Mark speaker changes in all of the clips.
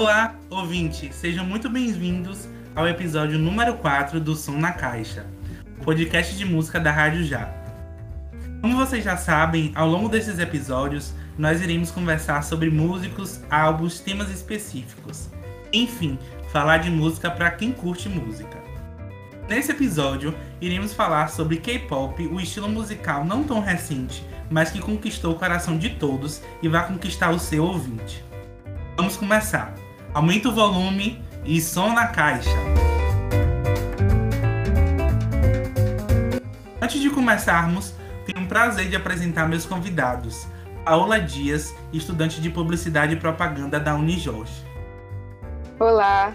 Speaker 1: Olá, ouvinte, sejam muito bem-vindos ao episódio número 4 do Som na Caixa, podcast de música da Rádio Já. Como vocês já sabem, ao longo desses episódios, nós iremos conversar sobre músicos, álbuns, temas específicos. Enfim, falar de música para quem curte música. Nesse episódio, iremos falar sobre K-pop, o estilo musical não tão recente, mas que conquistou o coração de todos e vai conquistar o seu ouvinte. Vamos começar. Aumenta o volume e som na caixa. Antes de começarmos, tenho o prazer de apresentar meus convidados. Paola Dias, estudante de Publicidade e Propaganda da Unijorge.
Speaker 2: Olá,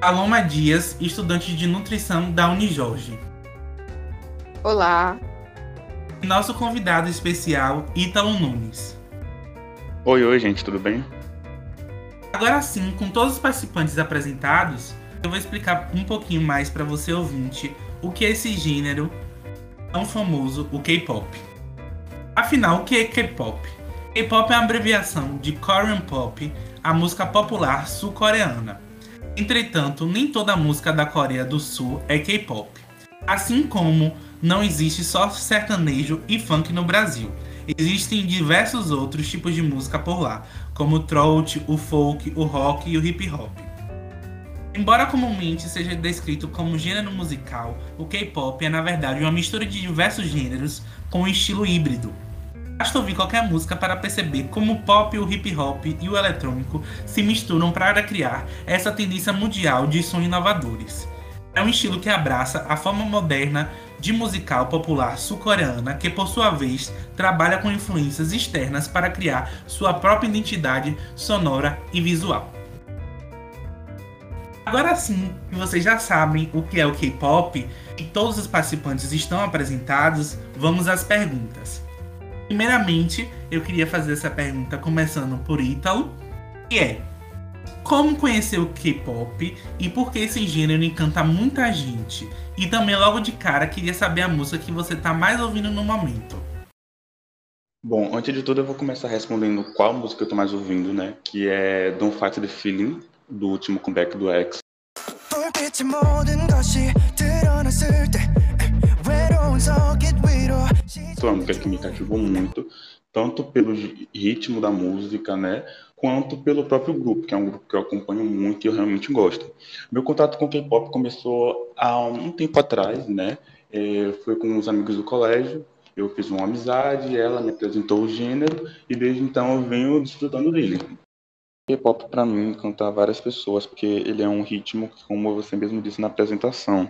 Speaker 1: Paloma Dias, estudante de nutrição da Unijorge.
Speaker 2: Olá.
Speaker 1: E nosso convidado especial, Ítalo Nunes.
Speaker 3: Oi, oi, gente, tudo bem?
Speaker 1: Agora sim, com todos os participantes apresentados, eu vou explicar um pouquinho mais para você ouvinte o que é esse gênero tão famoso, o K-pop. Afinal, o que é K-pop? K-pop é uma abreviação de Korean Pop, a música popular sul-coreana. Entretanto, nem toda música da Coreia do Sul é K-pop. Assim como não existe só sertanejo e funk no Brasil. Existem diversos outros tipos de música por lá, como o throat, o folk, o rock e o hip hop. Embora comumente seja descrito como gênero musical, o K-pop é na verdade uma mistura de diversos gêneros com um estilo híbrido, Basta ouvir qualquer música para perceber como o pop, o hip hop e o eletrônico se misturam para criar essa tendência mundial de sons inovadores. É um estilo que abraça a forma moderna de musical popular sul-coreana que, por sua vez, trabalha com influências externas para criar sua própria identidade sonora e visual. Agora sim que vocês já sabem o que é o K-pop e todos os participantes estão apresentados, vamos às perguntas. Primeiramente, eu queria fazer essa pergunta começando por Ítalo, que é como conhecer o K-pop e por que esse gênero encanta muita gente? E também logo de cara queria saber a música que você está mais ouvindo no momento.
Speaker 3: Bom, antes de tudo eu vou começar respondendo qual música eu tô mais ouvindo, né? Que é Don't Fight the Feeling, do último comeback do X. Foi uma música que me cativou muito, tanto pelo ritmo da música, né? Quanto pelo próprio grupo, que é um grupo que eu acompanho muito e eu realmente gosto. Meu contato com K-pop começou há um tempo atrás, né? É, foi com uns amigos do colégio, eu fiz uma amizade, ela me apresentou o gênero e desde então eu venho desfrutando dele. K-pop para mim encanta várias pessoas porque ele é um ritmo que, como você mesmo disse na apresentação,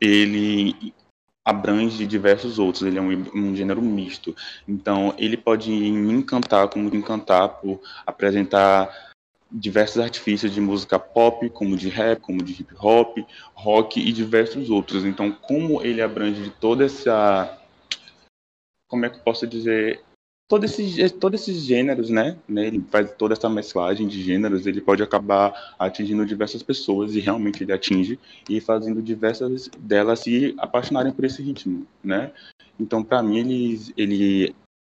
Speaker 3: ele abrange diversos outros, ele é um, um, gênero misto. Então, ele pode encantar, como encantar por apresentar diversos artifícios de música pop, como de rap, como de hip hop, rock e diversos outros. Então, como ele abrange toda essa como é que eu posso dizer todos esses, todos esses gêneros, né, né, ele faz toda essa mesclagem de gêneros, ele pode acabar atingindo diversas pessoas e realmente ele atinge e fazendo diversas delas se apaixonarem por esse ritmo, né? Então, para mim, ele, ele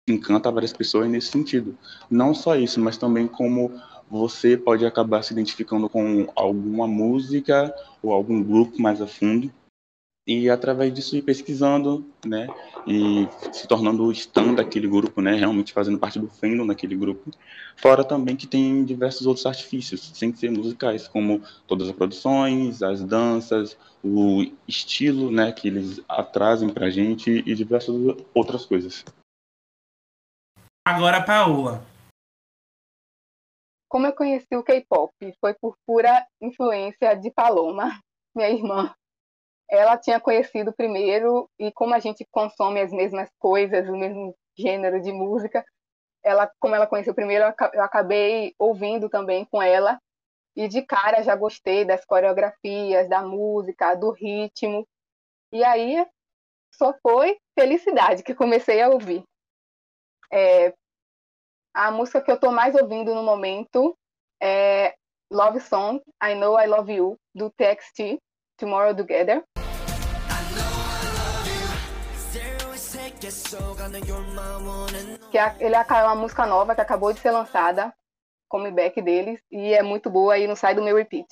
Speaker 3: encanta várias pessoas nesse sentido. Não só isso, mas também como você pode acabar se identificando com alguma música ou algum grupo mais a fundo e através disso ir pesquisando, né, e se tornando stand daquele grupo, né, realmente fazendo parte do fandom daquele grupo. Fora também que tem diversos outros artifícios, sem ser musicais, como todas as produções, as danças, o estilo, né, que eles trazem pra gente e diversas outras coisas.
Speaker 1: Agora, Paola.
Speaker 2: Como eu conheci o K-pop? Foi por pura influência de Paloma, minha irmã ela tinha conhecido primeiro e como a gente consome as mesmas coisas, o mesmo gênero de música, ela, como ela conheceu primeiro, eu acabei ouvindo também com ela e de cara já gostei das coreografias, da música, do ritmo. E aí só foi felicidade que comecei a ouvir. É, a música que eu estou mais ouvindo no momento é Love Song, I Know I Love You, do TXT, Tomorrow Together. Que é, ele é uma música nova que acabou de ser lançada. comeback deles e é muito boa e não sai do meu repeat.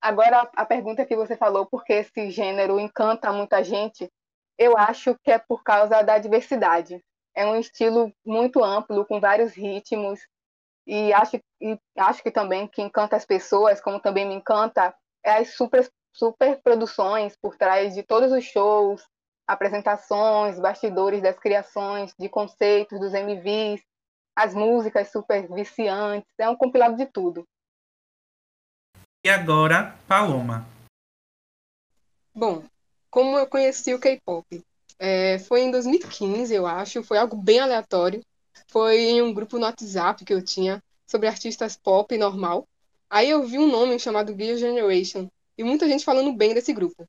Speaker 2: Agora, a pergunta que você falou, por que esse gênero encanta muita gente, eu acho que é por causa da diversidade. É um estilo muito amplo, com vários ritmos, e acho, e acho que também que encanta as pessoas, como também me encanta, é as super, super produções por trás de todos os shows, apresentações, bastidores das criações, de conceitos, dos MVs, as músicas super viciantes, é um compilado de tudo.
Speaker 1: E agora, Paloma.
Speaker 4: Bom, como eu conheci o K-pop? É, foi em 2015, eu acho, foi algo bem aleatório. Foi em um grupo no WhatsApp que eu tinha sobre artistas pop normal. Aí eu vi um nome chamado Girl Generation e muita gente falando bem desse grupo.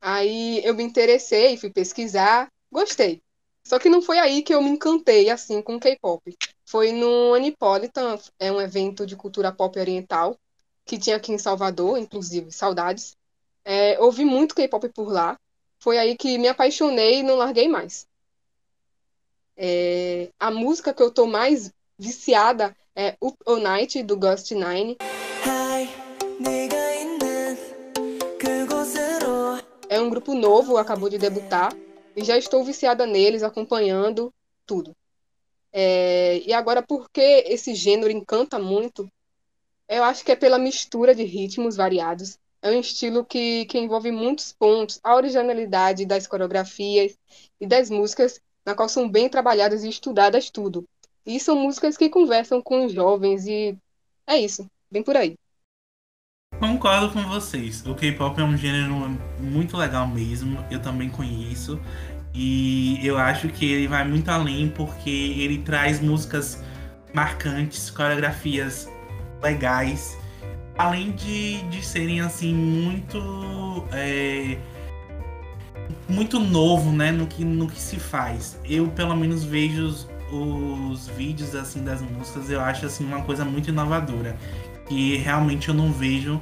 Speaker 4: Aí eu me interessei, fui pesquisar, gostei. Só que não foi aí que eu me encantei assim com K-pop. Foi no Anipolitan, é um evento de cultura pop oriental que tinha aqui em Salvador, inclusive, saudades. É, ouvi muito K-pop por lá. Foi aí que me apaixonei e não larguei mais. É, a música que eu tô mais viciada é Up All Night, do Ghost Nine. Grupo novo, acabou de debutar, e já estou viciada neles, acompanhando tudo. É, e agora, porque esse gênero encanta muito, eu acho que é pela mistura de ritmos variados. É um estilo que, que envolve muitos pontos, a originalidade das coreografias e das músicas, na qual são bem trabalhadas e estudadas tudo. E são músicas que conversam com os jovens e é isso, bem por aí.
Speaker 1: Concordo com vocês. O K-pop é um gênero muito legal mesmo. Eu também conheço. E eu acho que ele vai muito além porque ele traz músicas marcantes, coreografias legais, além de, de serem assim muito é, muito novo, né, no que no que se faz. Eu pelo menos vejo os, os vídeos assim das músicas, eu acho assim uma coisa muito inovadora que realmente eu não vejo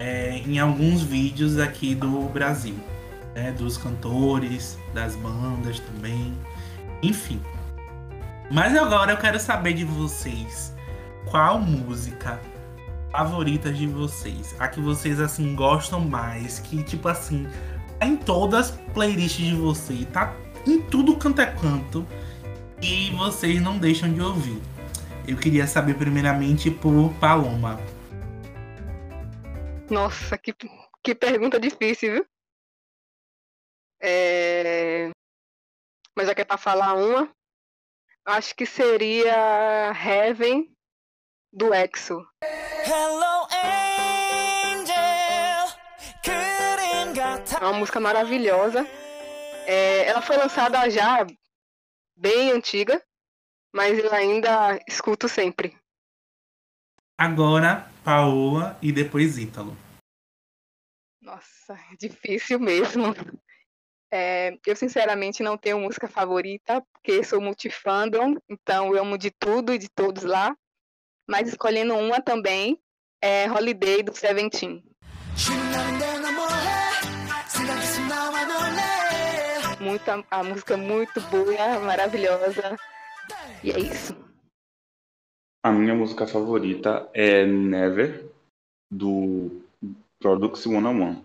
Speaker 1: é, em alguns vídeos aqui do Brasil, né, dos cantores, das bandas também, enfim. Mas agora eu quero saber de vocês qual música favorita de vocês? A que vocês assim gostam mais, que tipo assim, tá em todas as playlists de vocês, tá em tudo canto é canto e vocês não deixam de ouvir. Eu queria saber primeiramente por Paloma.
Speaker 2: Nossa, que, que pergunta difícil, viu? É... Mas já que é pra falar uma, acho que seria Heaven do EXO. É uma música maravilhosa. É, ela foi lançada já bem antiga, mas eu ainda escuto sempre.
Speaker 1: Agora, Paola e depois Ítalo.
Speaker 2: Nossa, difícil mesmo. É, eu sinceramente não tenho música favorita, porque sou multifandom, então eu amo de tudo e de todos lá mas escolhendo uma também é Holiday do Seventeen. Muita, a música é muito boa, maravilhosa. E é isso.
Speaker 3: A minha música favorita é Never, do Products One on One.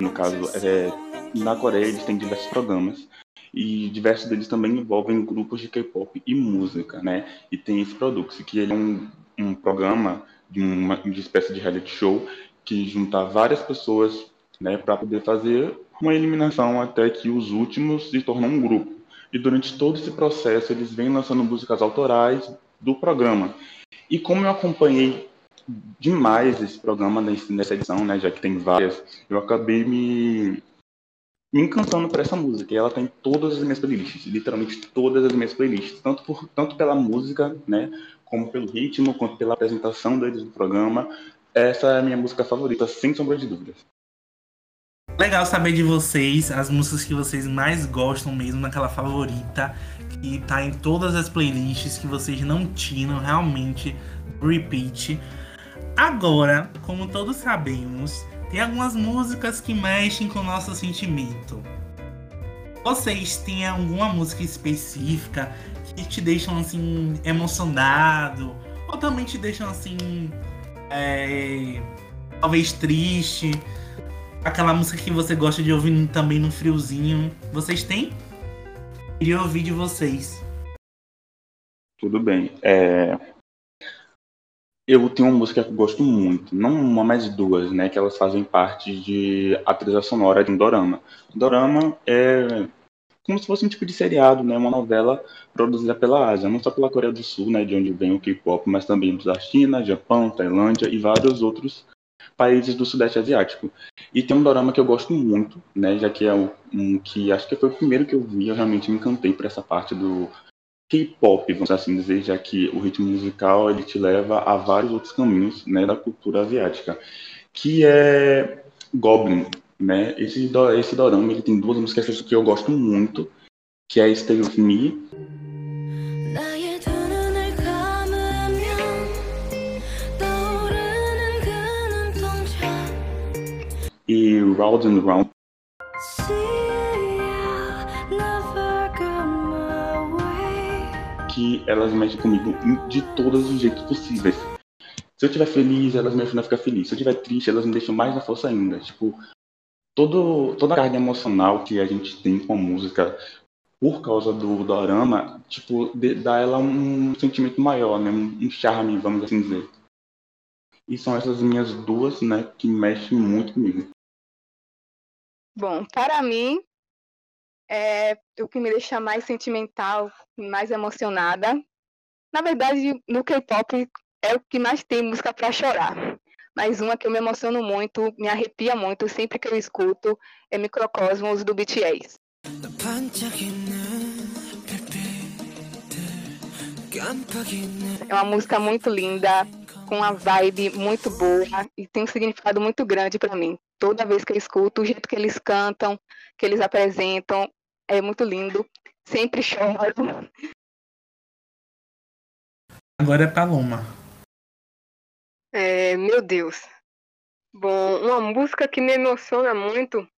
Speaker 3: No caso, é, na Coreia eles têm diversos programas e diversos deles também envolvem grupos de K-pop e música, né? E tem esse Produx, que ele é um, um programa de uma de espécie de reality show que junta várias pessoas, né, para poder fazer uma eliminação até que os últimos se tornam um grupo. E durante todo esse processo eles vêm lançando músicas autorais do programa. E como eu acompanhei demais esse programa nessa edição, né, já que tem várias, eu acabei me me encantando por essa música. E ela tá em todas as minhas playlists, literalmente todas as minhas playlists, tanto, por, tanto pela música, né, como pelo ritmo, quanto pela apresentação deles no programa. Essa é a minha música favorita, sem sombra de dúvidas.
Speaker 1: Legal saber de vocês, as músicas que vocês mais gostam mesmo, naquela favorita, que tá em todas as playlists que vocês não tiram realmente repeat. Agora, como todos sabemos, tem algumas músicas que mexem com o nosso sentimento. Vocês têm alguma música específica que te deixam assim emocionado ou também te deixam assim é, talvez triste? Aquela música que você gosta de ouvir também no friozinho. Vocês têm? Queria ouvir de vocês.
Speaker 3: Tudo bem. É... Eu tenho uma música que eu gosto muito, não uma, mas duas, né? Que elas fazem parte de a trilha sonora de um dorama. Dorama é como se fosse um tipo de seriado, né? Uma novela produzida pela Ásia, não só pela Coreia do Sul, né? De onde vem o K-pop, mas também da China, Japão, Tailândia e vários outros países do Sudeste Asiático. E tem um dorama que eu gosto muito, né? Já que é um que acho que foi o primeiro que eu vi, eu realmente me encantei por essa parte do K-pop, vamos assim dizer, já que o ritmo musical ele te leva a vários outros caminhos, né, da cultura asiática, que é Goblin, né? Esse esse dorama ele tem duas músicas que eu gosto muito, que é Stay with Me Round and Round que elas mexem comigo de todos os jeitos possíveis. Se eu estiver feliz, elas me ajudam a ficar feliz. Se eu estiver triste, elas me deixam mais na força ainda. Tipo, todo, toda a carga emocional que a gente tem com a música por causa do dorama, tipo, de, dá ela um sentimento maior, né? Um, um charme, vamos assim dizer. E são essas minhas duas, né, que mexem muito comigo.
Speaker 2: Bom, para mim, é o que me deixa mais sentimental, mais emocionada. Na verdade, no K-pop é o que mais tem música para chorar. Mas uma que eu me emociono muito, me arrepia muito sempre que eu escuto é Microcosmos do BTS. É uma música muito linda, com uma vibe muito boa e tem um significado muito grande para mim. Toda vez que eu escuto, o jeito que eles cantam, que eles apresentam, é muito lindo. Sempre choro.
Speaker 1: Agora é Paloma.
Speaker 4: É, meu Deus. Bom, uma música que me emociona muito.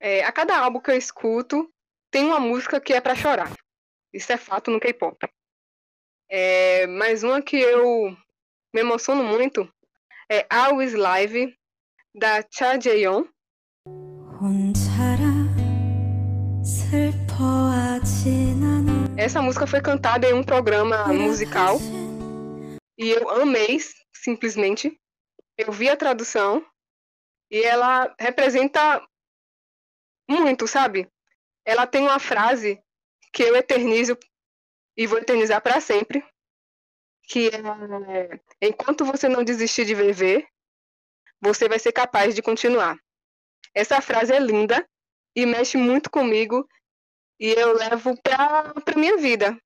Speaker 4: É, a cada álbum que eu escuto, tem uma música que é para chorar. Isso é fato no K-pop. É, mas uma que eu me emociono muito é Always Live, da Cha Jae-yeon. Essa música foi cantada em um programa musical e eu amei, simplesmente. Eu vi a tradução e ela representa muito, sabe? Ela tem uma frase que eu eternizo e vou eternizar para sempre, que é enquanto você não desistir de viver, você vai ser capaz de continuar. Essa frase é linda e mexe muito comigo e eu levo para para minha vida.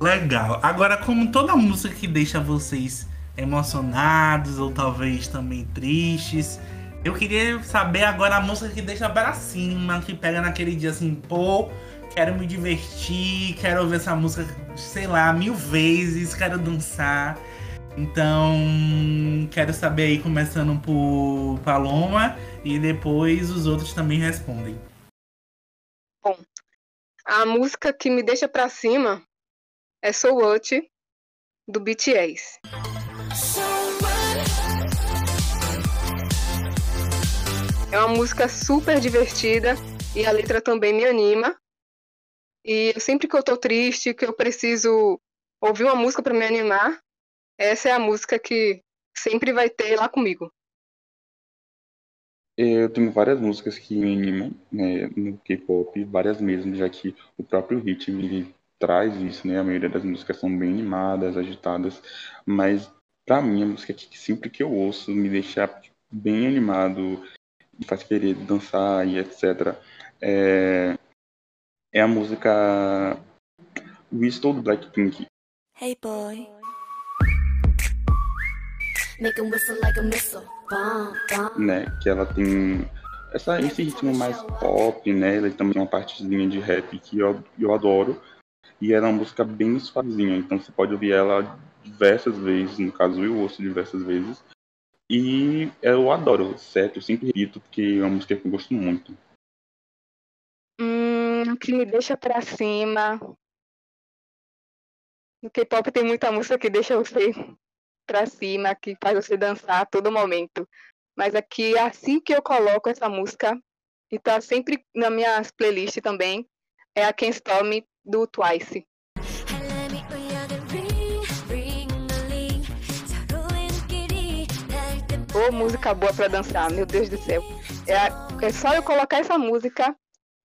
Speaker 1: Legal. Agora, como toda música que deixa vocês emocionados ou talvez também tristes, eu queria saber agora a música que deixa para cima, que pega naquele dia assim, pô, quero me divertir, quero ouvir essa música, sei lá, mil vezes, quero dançar. Então, quero saber aí, começando por Paloma, e depois os outros também respondem.
Speaker 4: Bom, a música que me deixa pra cima é So What, do BTS. É uma música super divertida e a letra também me anima. E sempre que eu tô triste, que eu preciso ouvir uma música para me animar, essa é a música que sempre vai ter lá comigo.
Speaker 3: Eu tenho várias músicas que me animam né, no K-pop, várias mesmo, já que o próprio ritmo ele traz isso, né? A maioria das músicas são bem animadas, agitadas, mas pra mim a música que sempre que eu ouço me deixa bem animado, me faz querer dançar e etc. É, é a música Whistle do Blackpink. Hey boy. Make him whistle like a missile. Né, que ela tem essa, esse ritmo mais pop, né? Ela também tem uma partezinha de rap que eu, eu adoro. E ela é uma música bem suavezinha, então você pode ouvir ela diversas vezes, no caso eu ouço diversas vezes. E eu adoro, certo? Eu sempre repito, porque é uma música que eu gosto muito.
Speaker 2: Um que me deixa pra cima. No K-pop tem muita música que deixa você pra cima, que faz você dançar a todo momento. Mas aqui, assim que eu coloco essa música, e tá sempre na minhas playlists também, é a Can't Stop Me do Twice. Ô, música boa pra dançar, meu Deus do céu. É, é só eu colocar essa música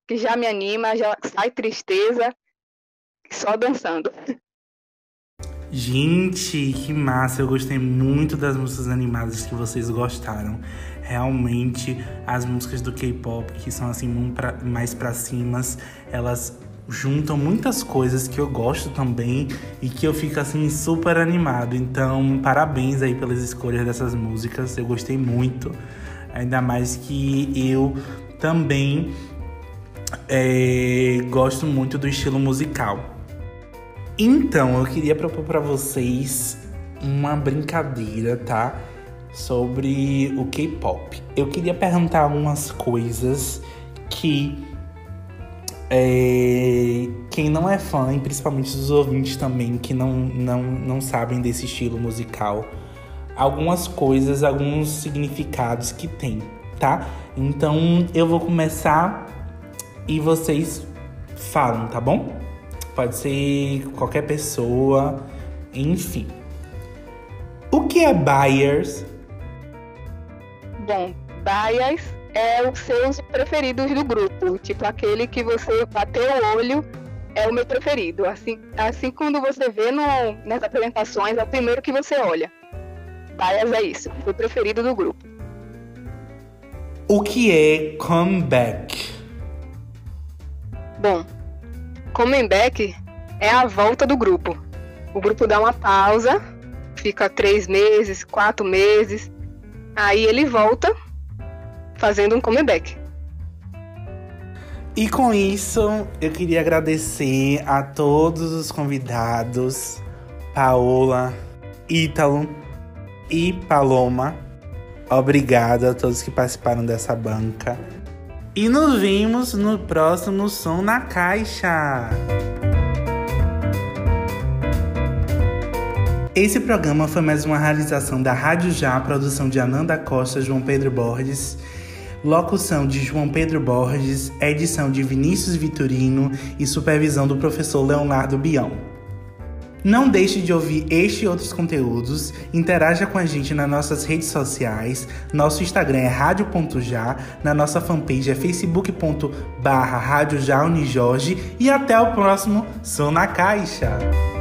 Speaker 2: que já me anima, já sai tristeza, só dançando.
Speaker 1: Gente, que massa! Eu gostei muito das músicas animadas que vocês gostaram. Realmente, as músicas do K-pop, que são assim mais pra cima, elas juntam muitas coisas que eu gosto também e que eu fico assim super animado. Então, parabéns aí pelas escolhas dessas músicas. Eu gostei muito. Ainda mais que eu também é, gosto muito do estilo musical. Então, eu queria propor para vocês uma brincadeira, tá? Sobre o K-pop. Eu queria perguntar algumas coisas que é, quem não é fã, e principalmente os ouvintes também, que não, não, não sabem desse estilo musical, algumas coisas, alguns significados que tem, tá? Então eu vou começar e vocês falam, tá bom? Pode ser qualquer pessoa, enfim. O que é buyers?
Speaker 2: Bom, buyers é os seus preferidos do grupo, tipo aquele que você bateu o olho é o meu preferido. Assim, assim quando você vê no, nas apresentações, é o primeiro que você olha. Buyers é isso, o preferido do grupo.
Speaker 1: O que é comeback?
Speaker 2: Bom, comeback é a volta do grupo. O grupo dá uma pausa, fica três meses, quatro meses, aí ele volta fazendo um comeback.
Speaker 1: E com isso, eu queria agradecer a todos os convidados, Paola, Ítalo e Paloma. Obrigado a todos que participaram dessa banca. E nos vemos no próximo Som na Caixa. Esse programa foi mais uma realização da Rádio Já, produção de Ananda Costa, João Pedro Borges, locução de João Pedro Borges, edição de Vinícius Vitorino e supervisão do professor Leonardo Bião. Não deixe de ouvir este e outros conteúdos, interaja com a gente nas nossas redes sociais. Nosso Instagram é rádio.já, na nossa fanpage é facebook.barra e até o próximo Som na Caixa!